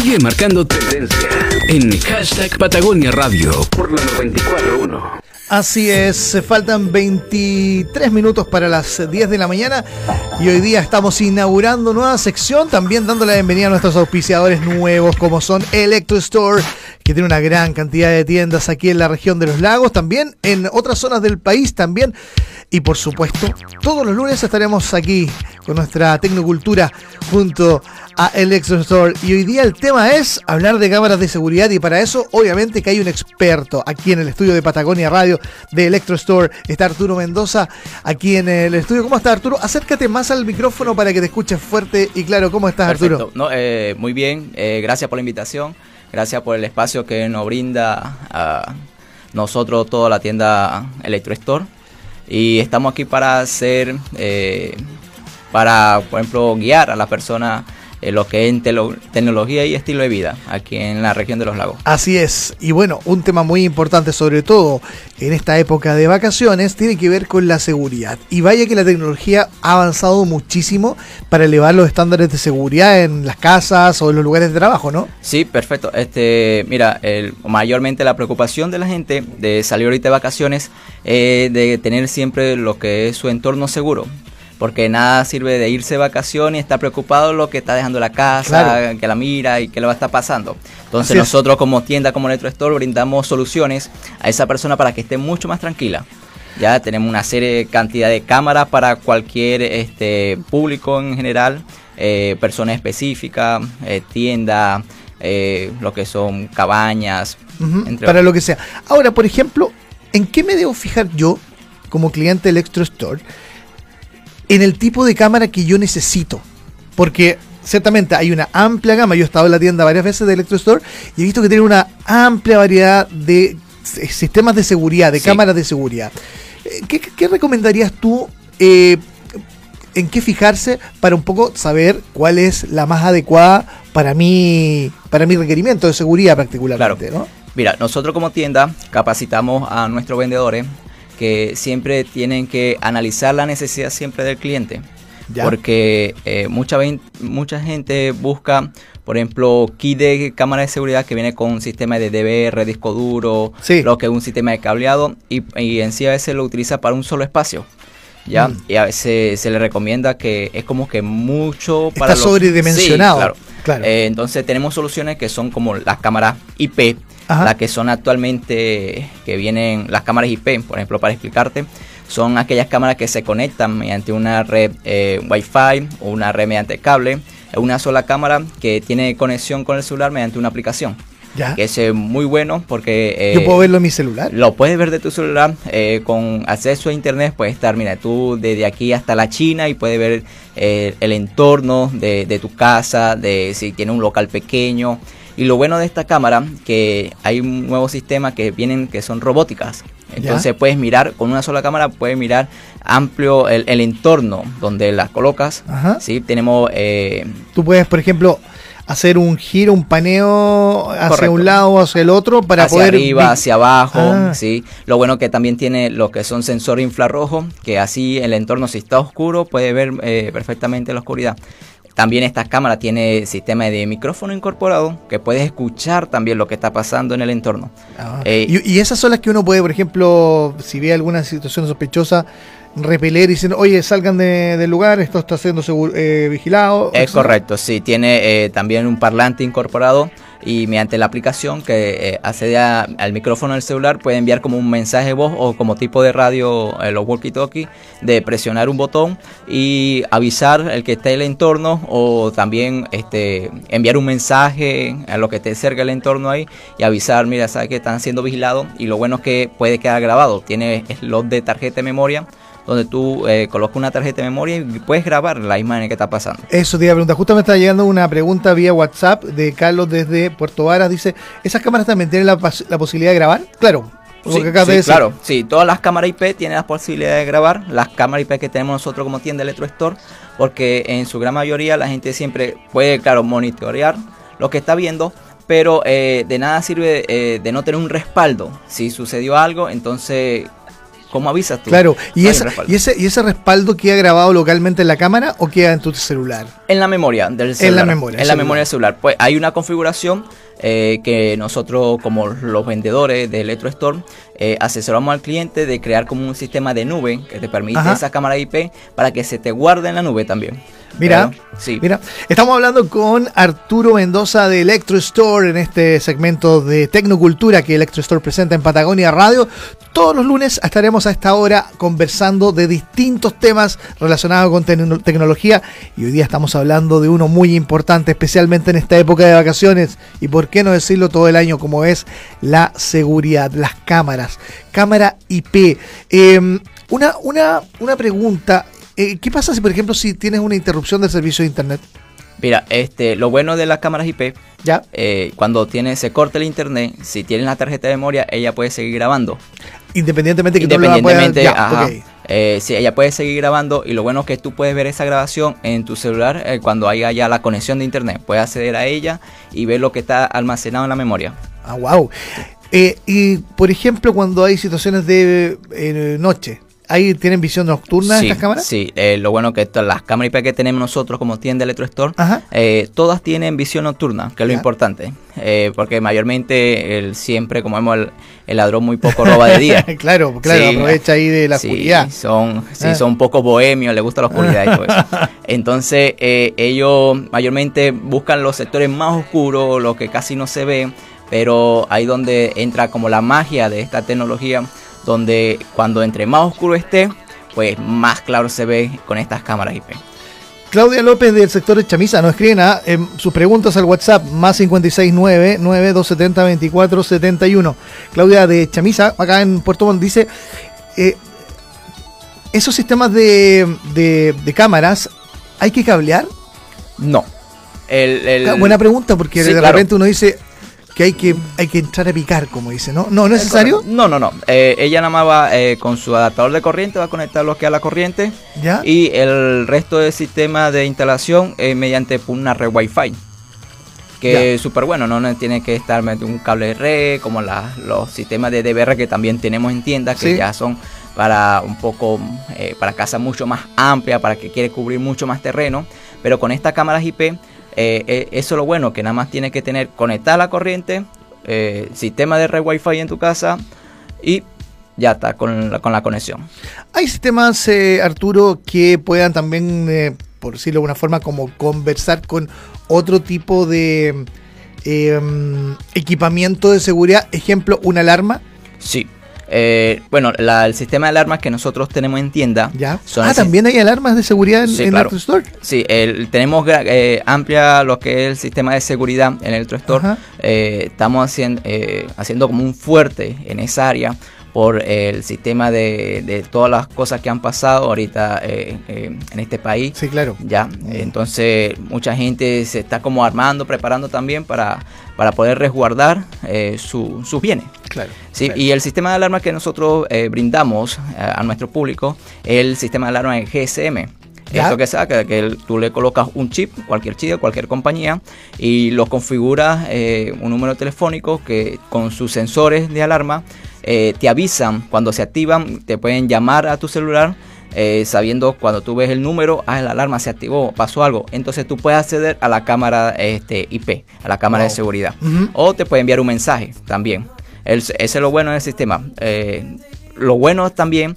Sigue marcando tendencia en hashtag Patagonia Radio por la 941. Así es, se faltan 23 minutos para las 10 de la mañana y hoy día estamos inaugurando nueva sección, también dando la bienvenida a nuestros auspiciadores nuevos como son Electro Store, que tiene una gran cantidad de tiendas aquí en la región de los lagos, también en otras zonas del país también y por supuesto todos los lunes estaremos aquí con nuestra tecnocultura junto a Electro Store y hoy día el tema es hablar de cámaras de seguridad y para eso obviamente que hay un experto aquí en el estudio de Patagonia Radio de Electro Store. Está Arturo Mendoza aquí en el estudio. ¿Cómo estás, Arturo? Acércate más al micrófono para que te escuches fuerte y claro. ¿Cómo estás, Arturo? No, eh, muy bien. Eh, gracias por la invitación. Gracias por el espacio que nos brinda a nosotros toda la tienda Electro Store. Y estamos aquí para hacer, eh, para, por ejemplo, guiar a la persona eh, lo que es tecnología y estilo de vida aquí en la región de los lagos. Así es, y bueno, un tema muy importante sobre todo en esta época de vacaciones tiene que ver con la seguridad. Y vaya que la tecnología ha avanzado muchísimo para elevar los estándares de seguridad en las casas o en los lugares de trabajo, ¿no? Sí, perfecto. Este, mira, el, mayormente la preocupación de la gente de salir ahorita de vacaciones es de tener siempre lo que es su entorno seguro porque nada sirve de irse de vacaciones y estar preocupado lo que está dejando la casa, que la mira y que le va a estar pasando. Entonces nosotros como tienda, como Store, brindamos soluciones a esa persona para que esté mucho más tranquila. Ya tenemos una serie, cantidad de cámaras para cualquier este, público en general, eh, personas específicas, eh, tiendas, eh, lo que son cabañas. para lo que sea. Ahora, por ejemplo, ¿en qué me debo fijar yo como cliente del Extra Store? En el tipo de cámara que yo necesito. Porque ciertamente hay una amplia gama. Yo he estado en la tienda varias veces de Electrostore y he visto que tiene una amplia variedad de sistemas de seguridad, de cámaras de seguridad. Eh, ¿Qué, recomendarías tú? Eh, en qué fijarse para un poco saber cuál es la más adecuada para mí, para mi requerimiento de seguridad particularmente, ¿no? Mira, nosotros como tienda capacitamos a nuestros vendedores que siempre tienen que analizar la necesidad siempre del cliente. Porque eh, mucha, mucha gente busca, por ejemplo, kit de cámara de seguridad que viene con un sistema de DVR, disco duro, lo que es un sistema de cableado, y, en sí a veces lo utiliza para un solo espacio. ¿ya? Mm. Y a veces se le recomienda que es como que mucho para... Está sobredimensionado. claro. Eh, entonces tenemos soluciones que son como las cámaras IP, las que son actualmente, que vienen, las cámaras IP, por ejemplo, para explicarte, son aquellas cámaras que se conectan mediante una red eh, Wi-Fi o una red mediante cable. Es una sola cámara que tiene conexión con el celular mediante una aplicación. ¿Ya? Que es eh, muy bueno porque... Eh, Yo puedo verlo en mi celular. Lo puedes ver de tu celular eh, con acceso a internet. Puedes estar, mira, tú desde aquí hasta la China y puedes ver el entorno de, de, tu casa, de si tiene un local pequeño. Y lo bueno de esta cámara, que hay un nuevo sistema que vienen, que son robóticas. Entonces puedes mirar, con una sola cámara puedes mirar amplio el, entorno donde las colocas. ¿sí? Tenemos... Eh, Tú puedes, por ejemplo, hacer un giro, un paneo hacia un lado o hacia el otro para hacia poder... arriba, hacia abajo, ah. ¿sí? Lo bueno que también tiene lo que son sensores infrarrojos, que así el entorno si está oscuro puede ver eh, perfectamente la oscuridad. También esta cámara tiene sistema de micrófono incorporado que puedes escuchar también lo que está pasando en el entorno. Ah. Eh, y, esas son las que uno puede, por ejemplo, si ve alguna situación sospechosa, repeler y decir, oye, salgan del lugar, esto está siendo eh, vigilado. Es correcto, sí, tiene eh, también un parlante incorporado y mediante la aplicación que eh, accede al micrófono del celular puede enviar como un mensaje de voz o como tipo de radio eh, los walkie-talkie de presionar un botón y avisar el que esté en el entorno o también este enviar un mensaje a lo que esté cerca del entorno ahí y avisar mira sabes que están siendo vigilados y lo bueno es que puede quedar grabado tiene slot de tarjeta de memoria donde tú eh, colocas una tarjeta de memoria y puedes grabar la imagen que está pasando. Eso te iba a preguntar. Justo me está llegando una pregunta vía WhatsApp de Carlos desde Puerto Varas. Dice, ¿esas cámaras también tienen la, posibilidad de grabar? Claro, Sí, sí claro, sí, todas las cámaras IP tienen la posibilidad de grabar, las cámaras IP que tenemos nosotros como tienda Electro Store, porque en su gran mayoría la gente siempre puede, claro, monitorear lo que está viendo, pero eh, de nada sirve eh, de no tener un respaldo. Si sucedió algo, entonces ¿cómo avisas tú? Claro, ¿Y, No hay esa- respaldo. y, ese, ¿y ese respaldo queda grabado localmente en la cámara o queda en tu celular? En la memoria del la celular. memoria En la memoria del celular. Pues hay una configuración eh, que nosotros, como los vendedores de Electro Store, eh, asesoramos al cliente de crear como un sistema de nube que te permite Ajá. esa cámara IP para que se te guarde en la nube también. Mira, sí. Mira, estamos hablando con Arturo Mendoza de Electro Store en este segmento de Tecnocultura que Electro Store presenta en Patagonia Radio. Todos los lunes estaremos a esta hora conversando de distintos temas relacionados con tecno- tecnología y hoy día estamos hablando de uno muy importante, especialmente en esta época de vacaciones y por qué no decirlo todo el año como es la seguridad, las cámaras, cámara IP. Eh, una, una, una pregunta. Eh, ¿Qué pasa si, por ejemplo, si tienes una interrupción del servicio de internet? Mira, este, lo bueno de las cámaras IP, ¿Ya? eh, cuando tiene, se corta el internet, si tienes la tarjeta de memoria, ella puede seguir grabando. Independientemente que tú la Independientemente, puedas- ya, ajá. Eh, sí, ella puede seguir grabando y lo bueno es que tú puedes ver esa grabación en tu celular eh, cuando haya ya la conexión de internet. Puedes acceder a ella y ver lo que está almacenado en la memoria. Ah, wow. Eh, y por ejemplo, cuando hay situaciones de noche, ¿ahí tienen visión nocturna sí, estas cámaras? Sí, eh, lo bueno que las cámaras IP que tenemos nosotros como tienda Electro Store, Ajá. eh, todas tienen visión nocturna, que es lo importante. Eh, porque mayormente el, siempre, como vemos, el, el ladrón muy poco roba de día. claro, claro, Sí. aprovecha ahí de la Sí, oscuridad. Son, sí, Ah. son un poco bohemios, les gusta la oscuridad y todo eso. Entonces, eh, ellos mayormente buscan los sectores más oscuros, lo que casi no se ve, pero ahí donde entra como la magia de esta tecnología, donde cuando entre más oscuro esté, pues más claro se ve con estas cámaras IP. Claudia López del sector de Chamisa nos escribe nada, em, sus preguntas al WhatsApp más 569 9270 2471. Claudia de Chamisa, acá en Puerto Montt, dice: eh, ¿Esos sistemas de, de- de cámaras hay que cablear? No. El, el- Ah, Buena pregunta, porque Sí, de claro. repente uno dice que hay que hay que entrar a picar, como dice, ¿no? No, ¿no es necesario? No, no, no. Eh, ella nada más va eh, con su adaptador de corriente, va a conectar lo que a la corriente. ¿Ya? Y el resto del sistema de instalación es mediante una red Wi-Fi. Que es súper bueno, no No tiene que estar metiendo un cable de red como la- los sistemas de DVR que también tenemos en tiendas, que Sí. ya son para un poco, eh, para casa mucho más amplia, para que quiere cubrir mucho más terreno. Pero con estas cámaras IP, eh, eh, eso es lo bueno, que nada más tiene que tener conectada la corriente, eh, sistema de red Wi-Fi en tu casa y ya está con la, con la conexión. Hay sistemas, Arturo, que puedan también, por decirlo de alguna forma, como conversar con otro tipo de eh, equipamiento de seguridad. Ejemplo, una alarma. Sí. Eh, bueno, la- el sistema de alarmas que nosotros tenemos en tienda. ¿Ya? son Ah, el también hay alarmas de seguridad en, Sí, en claro. Electro Store. Sí, el- tenemos eh, amplia lo que es el sistema de seguridad en el Store. Eh, estamos haciendo, eh, haciendo como un fuerte en esa área por el sistema de, de todas las cosas que han pasado ahorita eh, eh, en este país. Sí, claro. Ya, entonces mucha gente se está como armando, preparando también para, para poder resguardar eh, su- sus bienes. Claro. Sí, claro. y el sistema de alarma que nosotros brindamos a nuestro público es el sistema de alarma en GSM. Ya. Esto que saca, que tú le colocas un chip, cualquier chip de cualquier compañía, y lo configuras un número telefónico que con sus sensores de alarma eh, te avisan cuando se activan, te pueden llamar a tu celular. eh, sabiendo cuando tú ves el número, ah, la alarma se activó, pasó algo. Entonces tú puedes acceder a la cámara este, IP, a la cámara de seguridad. O te puede enviar un mensaje también. El- ese es lo bueno del sistema. Eh, lo bueno también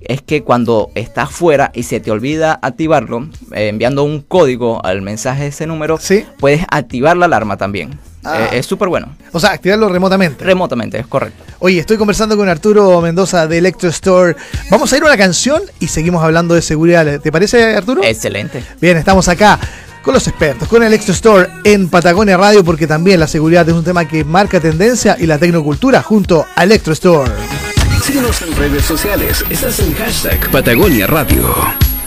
es que cuando estás fuera y se te olvida activarlo, eh, enviando un código al mensaje de ese número, Sí. puedes activar la alarma también. Ah. Eh, es súper bueno. O sea, activarlo remotamente. Remotamente, es correcto. Oye, estoy conversando con Arturo Mendoza de Electro Store. Vamos a ir a una canción y seguimos hablando de seguridad. ¿Te parece, Arturo? Excelente. Bien, estamos acá con los expertos, con Electro Store en Patagonia Radio, porque también la seguridad es un tema que marca tendencia y la tecnocultura junto a Electro Store. Síguenos en redes sociales. Estás en hashtag Patagonia Radio.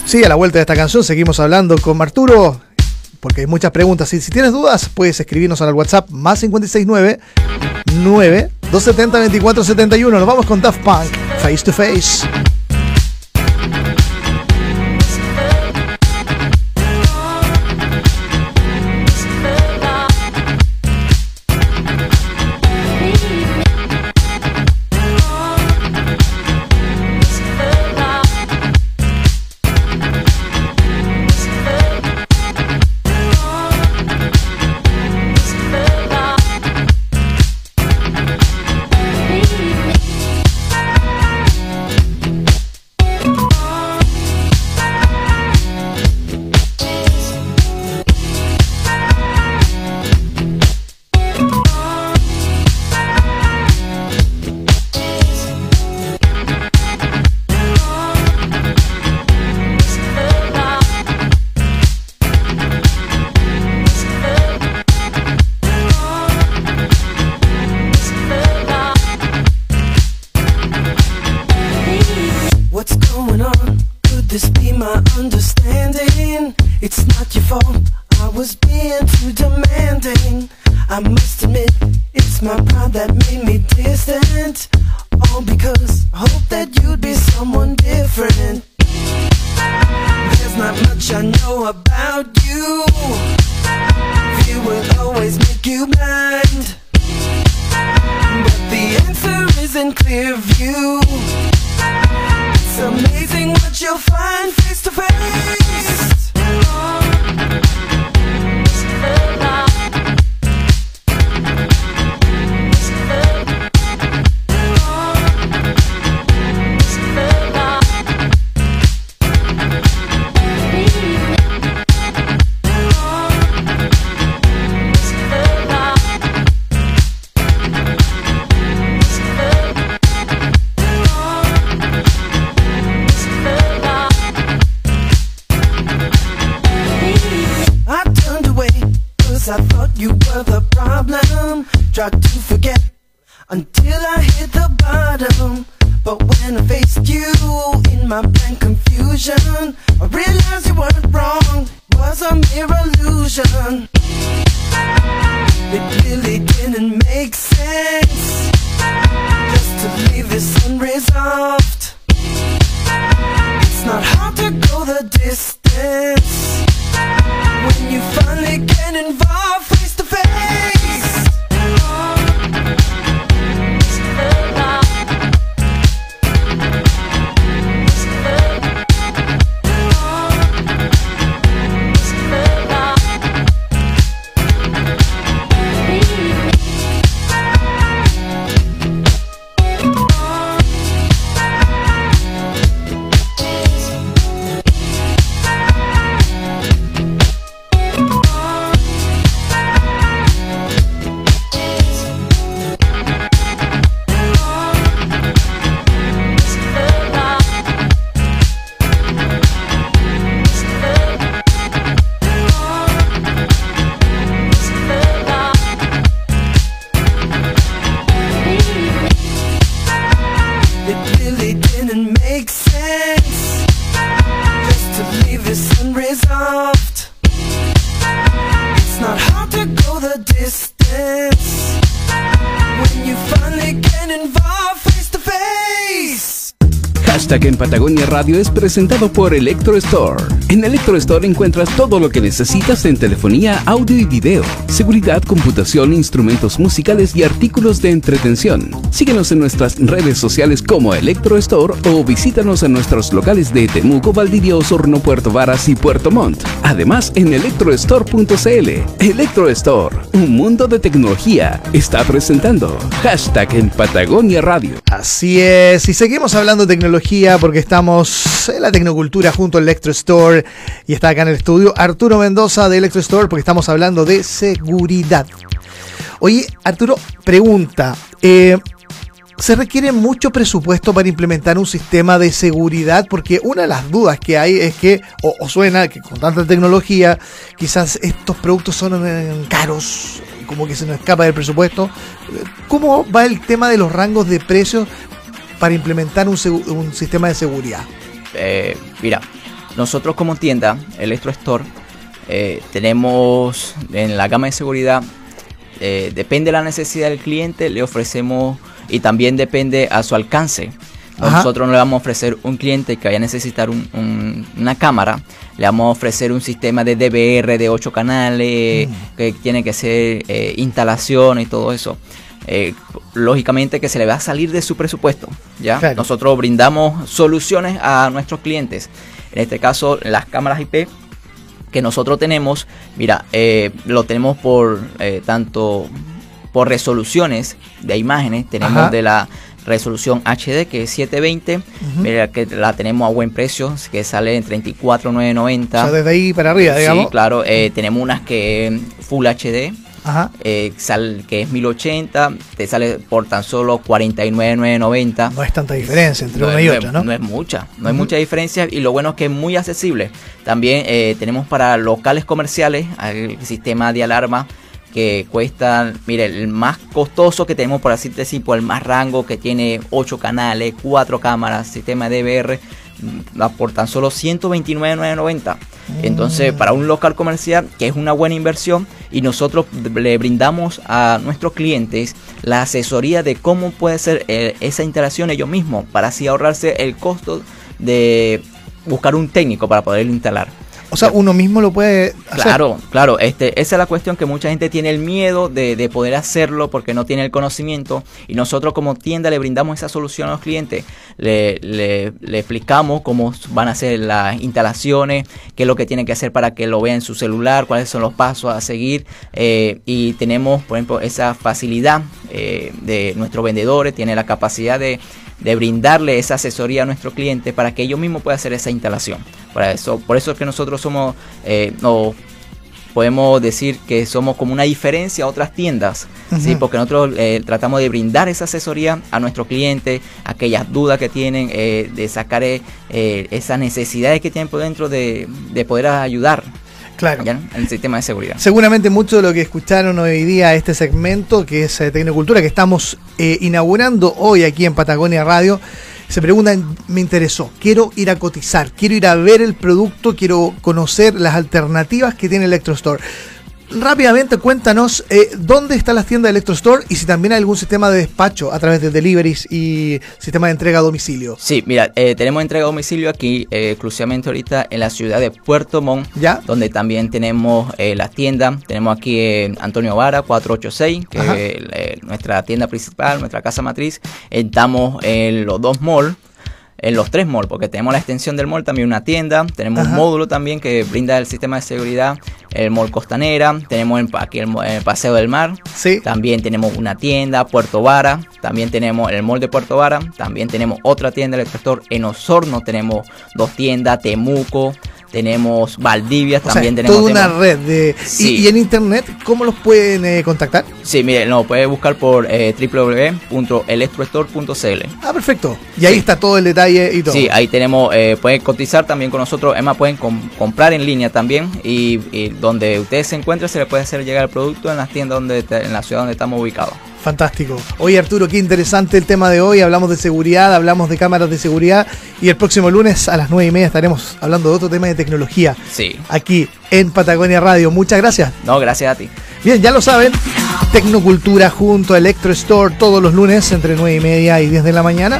Sí, a la vuelta de esta canción seguimos hablando con Arturo, porque hay muchas preguntas. Y si tienes dudas, puedes escribirnos al WhatsApp más 569 9 270 2471. Nos vamos con Daft Punk, Face to Face. In clear view. It's amazing what you'll find face to face. Problem. To forget until I hit the bottom. But when I faced you in my blank confusion, I realized you weren't wrong. Was a mere illusion. It really didn't make sense just to leave this unresolved. It's not hard to go the distance when you finally get involved face to face. Distance when you finally get involved. Hashtag en Patagonia Radio es presentado por Electro Store. En Electro Store encuentras todo lo que necesitas en telefonía, audio y video, seguridad, computación, instrumentos musicales y artículos de entretención. Síguenos en nuestras redes sociales como Electro Store o visítanos en nuestros locales de Temuco, Valdivia, Osorno, Puerto Varas y Puerto Montt. Además en electrostore.cl. Electro Store, un mundo de tecnología, está presentando Hashtag en Patagonia Radio. Así es, y seguimos hablando de tecnología porque estamos en la tecnocultura junto a Electro Store y está acá en el estudio Arturo Mendoza de Electro Store porque estamos hablando de seguridad. Oye, Arturo, pregunta, eh, ¿se requiere mucho presupuesto para implementar un sistema de seguridad? Porque una de las dudas que hay es que, o, o suena que con tanta tecnología, quizás estos productos son eh, caros, como que se nos escapa del presupuesto. ¿Cómo va el tema de los rangos de precios para implementar un, un sistema de seguridad? Eh, mira, nosotros como tienda, Electro Store, eh, tenemos en la gama de seguridad, eh, depende de la necesidad del cliente, le ofrecemos y también depende a su alcance. Ajá. Nosotros no le vamos a ofrecer un cliente que vaya a necesitar un- un- una cámara, le vamos a ofrecer un sistema de DVR de 8 canales, que tiene que ser eh, instalación y todo eso. Eh, lógicamente que se le va a salir de su presupuesto. ¿ya? Claro. Nosotros brindamos soluciones a nuestros clientes. En este caso, las cámaras IP que nosotros tenemos, mira, eh, lo tenemos por eh, tanto por resoluciones de imágenes, tenemos Ajá. de la resolución HD que es 720, mira que la tenemos a buen precio, que sale en 34,990. O sea, desde ahí para arriba, digamos. Sí, claro, eh, tenemos unas que Full HD, Ajá. eh, sal- que es 1080, te sale por tan solo 49,990. No es tanta diferencia entre No una es- y otra, ¿no? No es mucha, no hay Ujú. mucha diferencia y lo bueno es que es muy accesible. También eh, tenemos para locales comerciales el sistema de alarma que cuesta, mire, el más costoso que tenemos, por así decir, por el más rango, que tiene 8 canales, 4 cámaras, sistema DVR, mm, por tan solo 129,990. Entonces, para un local comercial, que es una buena inversión, y nosotros le brindamos a nuestros clientes la asesoría de cómo puede ser eh, esa instalación ellos mismos, para así ahorrarse el costo de buscar un técnico para poder instalar. O sea, uno mismo lo puede hacer. Claro, claro. Este, esa es la cuestión que mucha gente tiene el miedo de, de, poder hacerlo porque no tiene el conocimiento. Y nosotros como tienda le brindamos esa solución a los clientes. Le, le, le explicamos cómo van a ser las instalaciones, qué es lo que tienen que hacer para que lo vean en su celular, cuáles son los pasos a seguir. Eh, y tenemos, por ejemplo, esa facilidad eh, de nuestros vendedores, tiene la capacidad de de brindarle esa asesoría a nuestro cliente para que ellos mismos puedan hacer esa instalación. Para eso, por eso es que nosotros somos, eh, no, podemos decir que somos como una diferencia a otras tiendas, uh -huh. ¿sí? porque nosotros eh, tratamos de brindar esa asesoría a nuestros clientes, aquellas dudas que tienen, eh, de sacar eh, esas necesidades que tienen por dentro de, de poder ayudar Claro. el sistema de seguridad. Seguramente mucho de lo que escucharon hoy día este segmento, que es eh, Tecnocultura, que estamos eh, inaugurando hoy aquí en Patagonia Radio, se preguntan, me interesó, quiero ir a cotizar, quiero ir a ver el producto, quiero conocer las alternativas que tiene Electrostore. Rápidamente cuéntanos eh, dónde está la tienda de Electrostore y si también hay algún sistema de despacho a través de deliveries y sistema de entrega a domicilio. Sí, mira, eh, tenemos entrega a domicilio aquí eh, exclusivamente ahorita en la ciudad de Puerto Montt, ¿Ya? donde también tenemos la tienda. Tenemos aquí Antonio Vara 486, que Ajá. es nuestra tienda principal, nuestra casa matriz. Estamos en los dos malls. En los tres malls, porque tenemos la extensión del mall, también una tienda, tenemos Ajá. un módulo también que brinda el sistema de seguridad, el mall Costanera, tenemos el, aquí el, Paseo del Mar, Sí. también tenemos una tienda, Puerto Vara. También tenemos el mall de Puerto Vara. También tenemos otra tienda Electrostore. En Osorno tenemos dos tiendas, Temuco. Tenemos Valdivia. O sea, también tenemos. toda una red de... Sí. Y, y en internet, ¿cómo los pueden eh, contactar? Sí, mire, no, puede buscar por eh, www.electrostore.cl. Ah, perfecto. Y ahí Sí. está todo el detalle y todo. Sí, ahí tenemos, eh, pueden cotizar también con nosotros, además pueden com- comprar en línea también y, y donde ustedes se encuentren se les puede hacer llegar el producto en las tiendas donde en la ciudad donde estamos ubicados. Fantástico. Oye Arturo, qué interesante el tema de hoy. Hablamos de seguridad, hablamos de cámaras de seguridad y el próximo lunes a las nueve y media estaremos hablando de otro tema de tecnología Sí. aquí en Patagonia Radio. Muchas gracias. No, gracias a ti. Bien, ya lo saben, Tecnocultura junto a Electro Store todos los lunes entre 9 y media y 10 de la mañana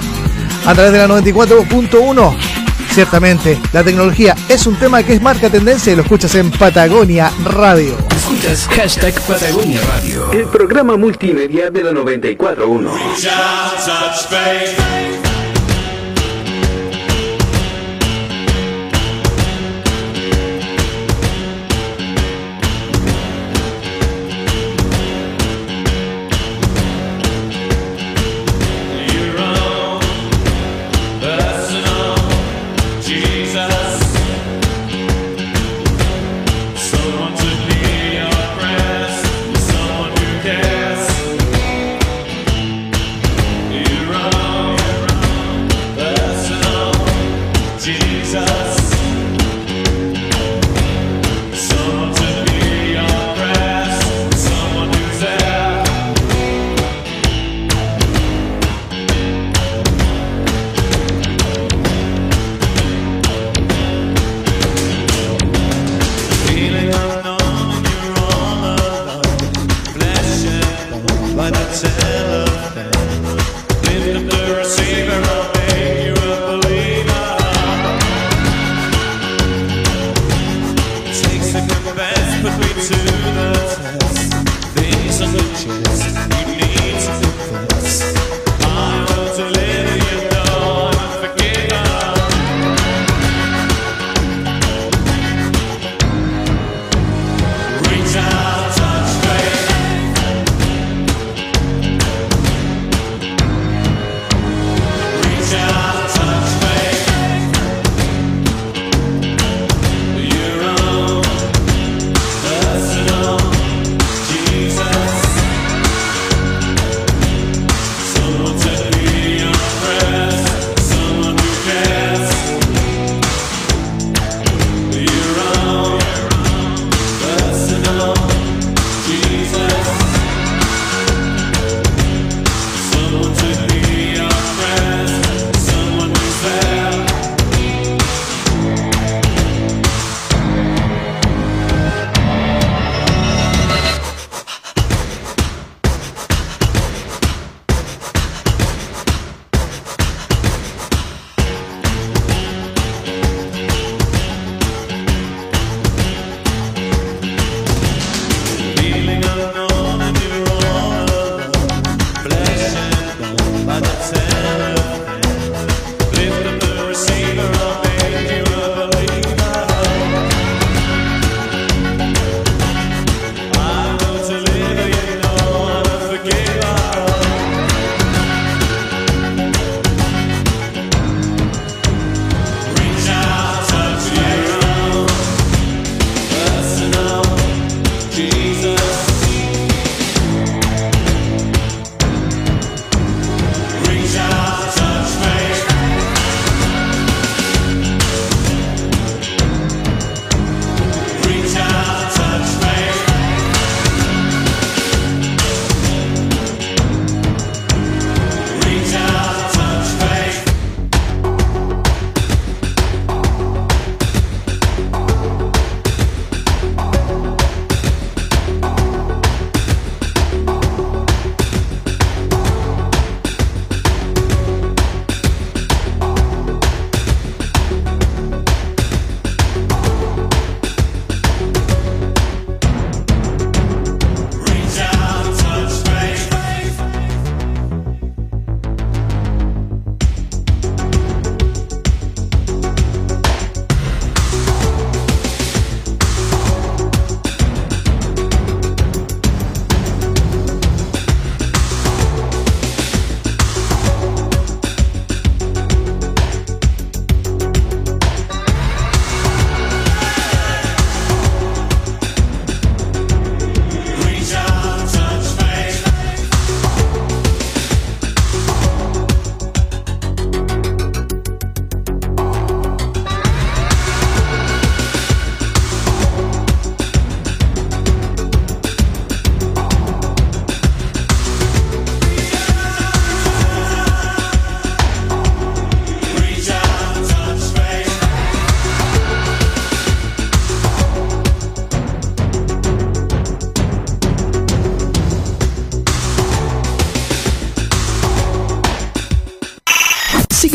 a través de la 94.1. Ciertamente, la tecnología es un tema que es marca tendencia y lo escuchas en Patagonia Radio. Escuchas hashtag Patagonia Radio. El programa multimedia de la 94.1. Jesus.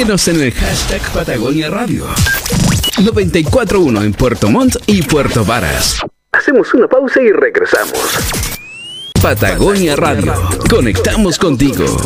Síguenos en el hashtag Patagonia Radio. 941 en Puerto Montt y Puerto Varas. Hacemos una pausa y regresamos. Patagonia Radio. Conectamos contigo.